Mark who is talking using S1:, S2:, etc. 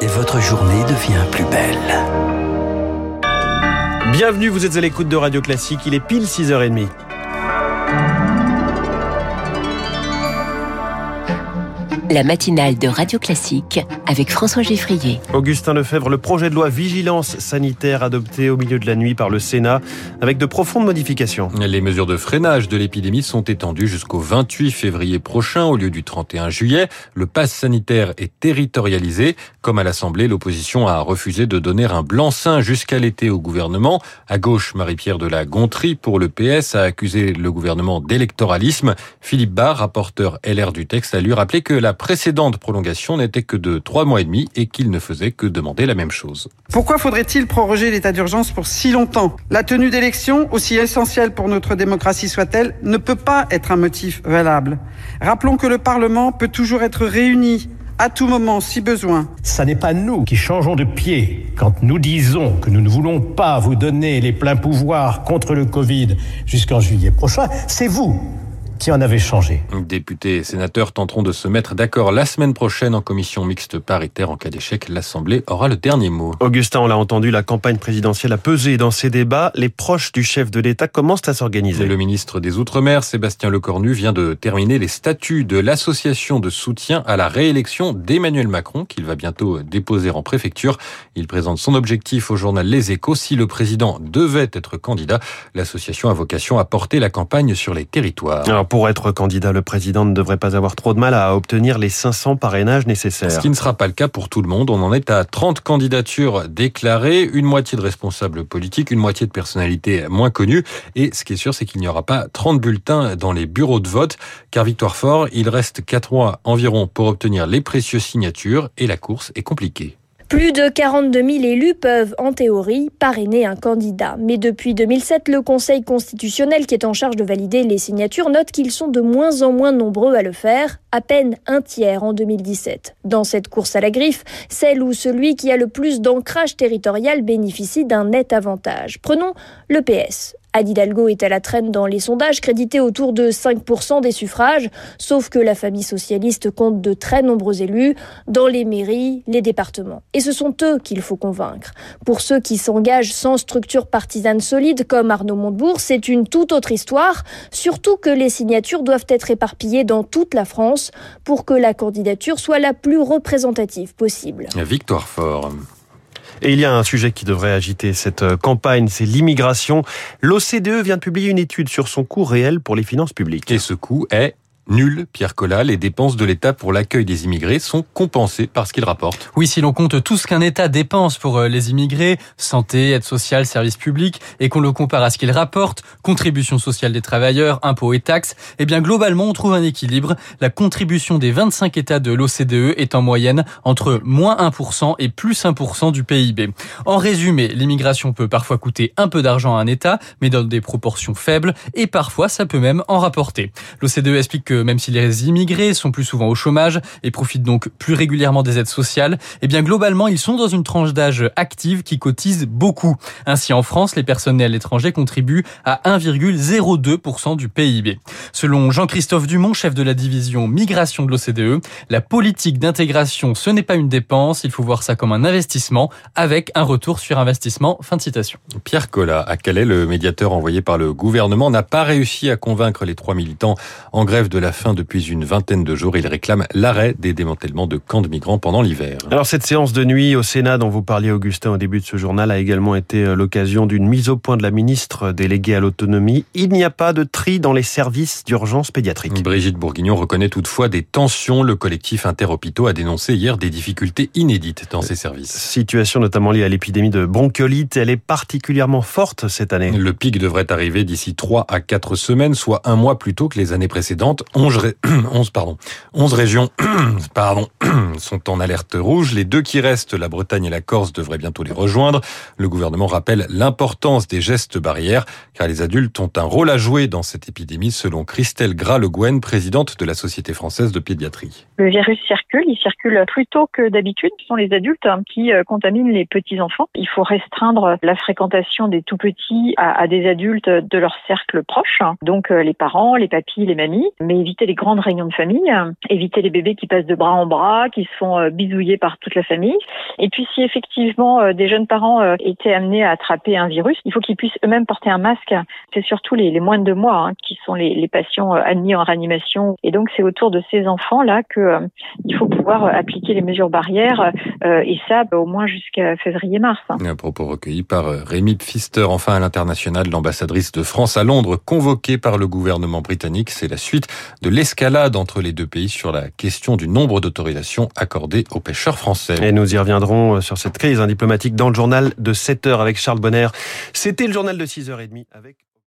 S1: et votre journée devient plus belle.
S2: Bienvenue, vous êtes à l'écoute de Radio Classique, il est pile 6h30.
S3: La matinale de Radio Classique avec François Geffrier.
S2: Augustin Lefebvre, le projet de loi vigilance sanitaire adopté au milieu de la nuit par le Sénat avec de profondes modifications.
S4: Les mesures de freinage de l'épidémie sont étendues jusqu'au 28 février prochain au lieu du 31 juillet. Le pass sanitaire est territorialisé. Comme à l'Assemblée, l'opposition a refusé de donner un blanc-seing jusqu'à l'été au gouvernement. À gauche, Marie-Pierre de la Gontrie pour le PS a accusé le gouvernement d'électoralisme. Philippe Barr, rapporteur LR du texte, a lui rappelé que la précédente prolongation n'était que de trois mois et demi et qu'il ne faisait que demander la même chose.
S5: Pourquoi faudrait-il proroger l'état d'urgence pour si longtemps? La tenue d'élections, aussi essentielle pour notre démocratie soit-elle, ne peut pas être un motif valable. Rappelons que le Parlement peut toujours être réuni à tout moment si besoin.
S6: Ça n'est pas nous qui changeons de pied quand nous disons que nous ne voulons pas vous donner les pleins pouvoirs contre le Covid jusqu'en juillet prochain, c'est vous qui en avait changé.
S4: Députés et sénateurs tenteront de se mettre d'accord la semaine prochaine en commission mixte paritaire. En cas d'échec, l'Assemblée aura le dernier mot.
S2: Augustin, on l'a entendu, la campagne présidentielle a pesé dans ces débats. Les proches du chef de l'État commencent à s'organiser.
S4: Le ministre des Outre-mer, Sébastien Lecornu, vient de terminer les statuts de l'association de soutien à la réélection d'Emmanuel Macron, qu'il va bientôt déposer en préfecture. Il présente son objectif au journal Les Échos. Si le président devait être candidat, l'association a vocation à porter la campagne sur les territoires
S2: pour être candidat, le président ne devrait pas avoir trop de mal à obtenir les 500 parrainages nécessaires.
S4: Ce qui ne sera pas le cas pour tout le monde. On en est à 30 candidatures déclarées, une moitié de responsables politiques, une moitié de personnalités moins connues. Et ce qui est sûr, c'est qu'il n'y aura pas 30 bulletins dans les bureaux de vote, car Victoire Fort, il reste 4 mois environ pour obtenir les précieuses signatures et la course est compliquée.
S7: Plus de 42 000 élus peuvent, en théorie, parrainer un candidat. Mais depuis 2007, le Conseil constitutionnel, qui est en charge de valider les signatures, note qu'ils sont de moins en moins nombreux à le faire, à peine un tiers en 2017. Dans cette course à la griffe, celle où celui qui a le plus d'ancrage territorial bénéficie d'un net avantage. Prenons le PS. Anne Hidalgo est à la traîne dans les sondages, crédité autour de 5% des suffrages, sauf que la famille socialiste compte de très nombreux élus dans les mairies, les départements. Et ce sont eux qu'il faut convaincre. Pour ceux qui s'engagent sans structure partisane solide, comme Arnaud Montebourg, c'est une toute autre histoire, surtout que les signatures doivent être éparpillées dans toute la France pour que la candidature soit la plus représentative possible.
S4: Victoire Fort.
S2: Et il y a un sujet qui devrait agiter cette euh, campagne, c'est l'immigration. L'OCDE vient de publier une étude sur son coût réel pour les finances publiques.
S4: Et ce coût est nul, Pierre Collat. Les dépenses de l'État pour l'accueil des immigrés sont compensées par ce qu'il rapporte.
S8: Oui, si l'on compte tout ce qu'un État dépense pour euh, les immigrés, santé, aide sociale, services publics, et qu'on le compare à ce qu'il rapporte, contribution sociale des travailleurs, impôts et taxes, eh bien globalement on trouve un équilibre. La contribution des 25 États de l'OCDE est en moyenne entre moins 1% et plus 1% du PIB. En résumé, l'immigration peut parfois coûter un peu d'argent à un État, mais dans des proportions faibles, et parfois ça peut même en rapporter. L'OCDE explique que même si les immigrés sont plus souvent au chômage et profitent donc plus régulièrement des aides sociales, eh bien globalement ils sont dans une tranche d'âge active qui cotise beaucoup. Ainsi en France, les personnels étrangers contribuent à 1,02% du PIB. Selon Jean-Christophe Dumont, chef de la division migration de l'OCDE, la politique d'intégration ce n'est pas une dépense, il faut voir ça comme un investissement avec un retour sur investissement. Fin de citation.
S4: Pierre Collat, à Calais, le médiateur envoyé par le gouvernement n'a pas réussi à convaincre les trois militants en grève de la fin depuis une vingtaine de jours. Il réclame l'arrêt des démantèlements de camps de migrants pendant l'hiver.
S2: Alors cette séance de nuit au Sénat dont vous parliez Augustin au début de ce journal a également été euh, l'occasion d'une mise au point de la ministre déléguée à l'autonomie. Il n'y a pas de tri dans les services d'urgence pédiatrique.
S4: Brigitte Bourguignon reconnaît toutefois des tensions. Le collectif Interhôpitaux a dénoncé hier des difficultés inédites dans ces services.
S2: Situation notamment liée à l'épidémie de bronchiolite. Elle est particulièrement forte cette année.
S4: Le pic devrait arriver d'ici 3 à 4 semaines, soit un mois plus tôt que les années précédentes. 11, pardon, 11 régions pardon, sont en alerte rouge. Les deux qui restent, la Bretagne et la Corse, devraient bientôt les rejoindre. Le gouvernement rappelle l'importance des gestes barrières, car les adultes ont un rôle à jouer dans cette épidémie, selon Christelle Gras-Le présidente de la Société française de pédiatrie.
S9: Le virus circule, il circule plus tôt que d'habitude. Ce sont les adultes hein, qui euh, contaminent les petits-enfants. Il faut restreindre la fréquentation des tout-petits à, des adultes de leur cercle proche, hein. donc euh, les parents, les papis, les mamies. Mais éviter les grandes réunions de famille, éviter les bébés qui passent de bras en bras, qui se font bisouiller par toute la famille. Et puis si effectivement des jeunes parents étaient amenés à attraper un virus, il faut qu'ils puissent eux-mêmes porter un masque. C'est surtout les, les, moins de deux mois hein, qui sont les, les, patients admis en réanimation. Et donc c'est autour de ces enfants-là que il faut pouvoir appliquer les mesures barrières et ça au moins jusqu'à février-mars.
S4: Un propos recueilli par Rémi Pfister. Enfin à l'international, l'ambassadrice de France à Londres convoquée par le gouvernement britannique. C'est la suite de l'escalade entre les deux pays sur la question du nombre d'autorisations accordées aux pêcheurs français.
S2: Et nous y reviendrons sur cette crise diplomatique dans le journal de 7 heures avec Charles Bonner. C'était le journal de 6h30 avec